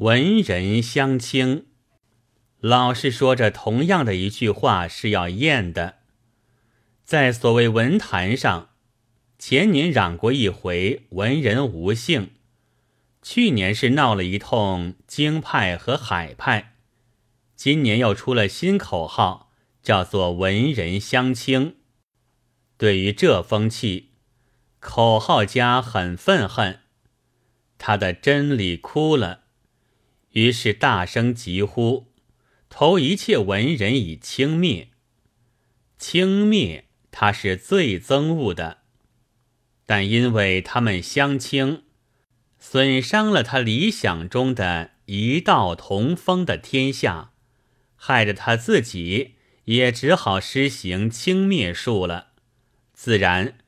文人相轻，老是说着同样的一句话是要验的。在所谓文坛上，前年嚷过一回文人无性，去年是闹了一通京派和海派，今年又出了新口号，叫做文人相轻。对于这风气，口号家很愤恨，他的真理哭了。于是大声疾呼，投一切文人以轻蔑。轻蔑他是最憎恶的，但因为他们相轻，损伤了他理想中的一道同风的天下，害得他自己也只好施行轻蔑术了。自然，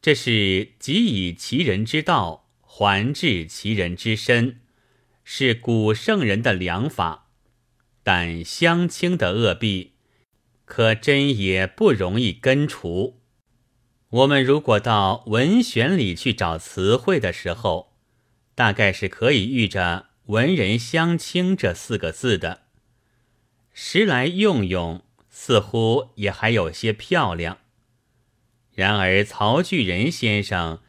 这是即以其人之道还治其人之身。是古圣人的良法，但相轻的恶弊，可真也不容易根除。我们如果到文选里去找词汇的时候，大概是可以遇着“文人相轻”这四个字的。时来用用，似乎也还有些漂亮。然而曹巨人先生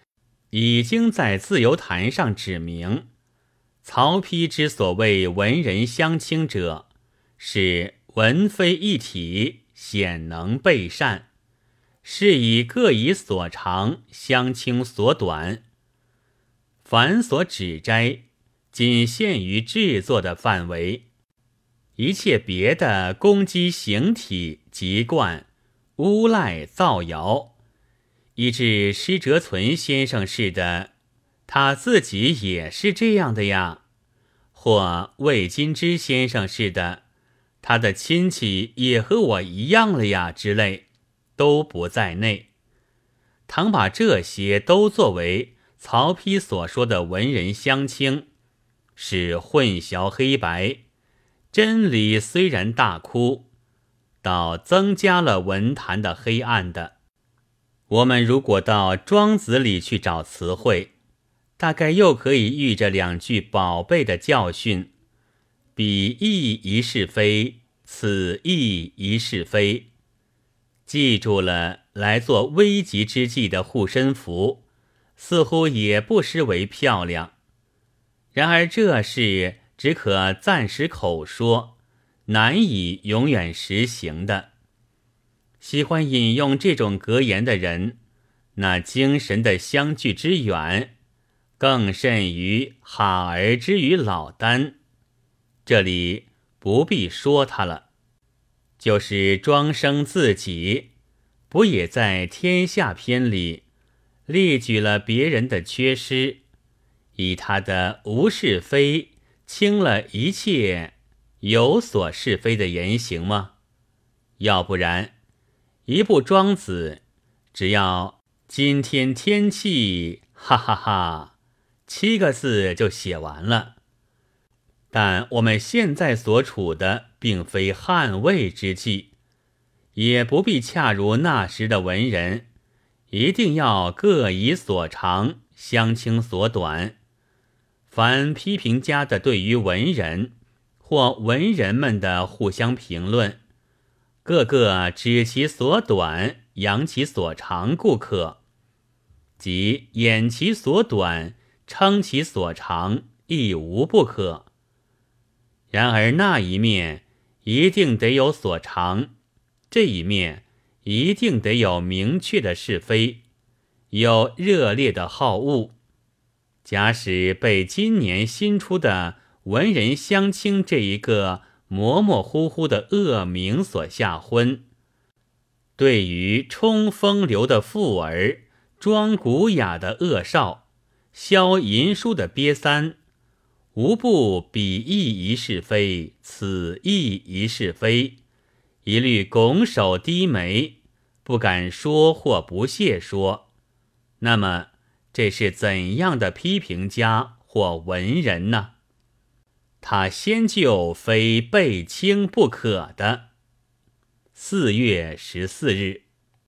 已经在自由坛上指明。曹丕之所谓文人相轻者，是文非一体，显能备善，是以各以所长相轻所短。凡所指摘，仅限于制作的范围，一切别的攻击形体、籍贯、诬赖、造谣，以致施哲存先生似的。他自己也是这样的呀，或魏金之先生似的，他的亲戚也和我一样了呀之类，都不在内。倘把这些都作为曹丕所说的文人相轻，是混淆黑白，真理虽然大哭，倒增加了文坛的黑暗的。我们如果到庄子里去找词汇。大概又可以遇着两句宝贝的教训：“彼亦一是非，此亦一是非。”记住了，来做危急之际的护身符，似乎也不失为漂亮。然而这事只可暂时口说，难以永远实行的。喜欢引用这种格言的人，那精神的相距之远。更甚于哈儿之于老丹，这里不必说他了。就是庄生自己，不也在《天下篇》里列举了别人的缺失，以他的无是非清了一切有所是非的言行吗？要不然，一部《庄子》，只要今天天气，哈哈哈。七个字就写完了，但我们现在所处的并非汉魏之际，也不必恰如那时的文人，一定要各以所长相轻所短。凡批评家的对于文人或文人们的互相评论，个个指其所短，扬其所长，故可，即掩其所短。称其所长亦无不可，然而那一面一定得有所长，这一面一定得有明确的是非，有热烈的好恶。假使被今年新出的文人相轻这一个模模糊糊的恶名所吓昏，对于冲风流的妇儿，装古雅的恶少。萧银书的瘪三，无不彼亦一是非，此亦一是非，一律拱手低眉，不敢说或不屑说。那么这是怎样的批评家或文人呢？他先就非背清不可的。四月十四日。